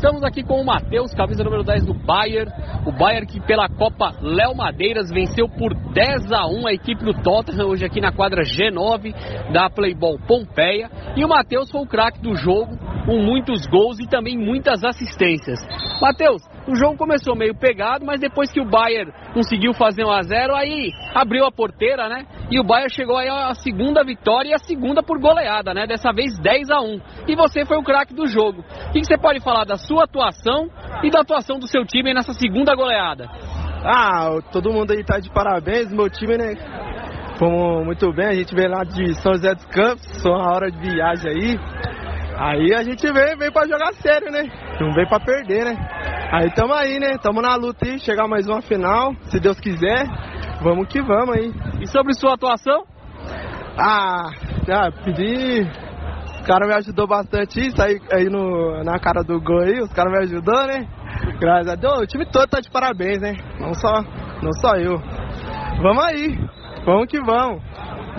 Estamos aqui com o Matheus, camisa número 10 do Bayern. O Bayern que pela Copa Léo Madeiras venceu por 10 a 1 a equipe do Tottenham hoje aqui na quadra G9 da Playball Pompeia. E o Matheus foi o craque do jogo, com muitos gols e também muitas assistências. Matheus, o jogo começou meio pegado, mas depois que o Bayern conseguiu fazer 1 a 0 aí abriu a porteira, né? E o Bayern chegou aí a segunda vitória e a segunda por goleada, né? Dessa vez 10 a 1 E você foi o craque do jogo. O que você pode falar da sua atuação e da atuação do seu time nessa segunda goleada? Ah, todo mundo aí tá de parabéns, meu time, né? Fomos muito bem, a gente veio lá de São José dos Campos, só uma hora de viagem aí. Aí a gente veio, veio pra jogar sério, né? Não veio pra perder, né? Aí tamo aí, né? Tamo na luta aí, chegar mais uma final, se Deus quiser. Vamos que vamos aí. E sobre sua atuação? Ah, já pedi. Os caras me ajudou bastante isso aí, aí no, na cara do gol aí, os caras me ajudou, né? Graças a Deus, o time todo tá de parabéns, né? Não só, não só eu. Vamos aí, vamos que vamos.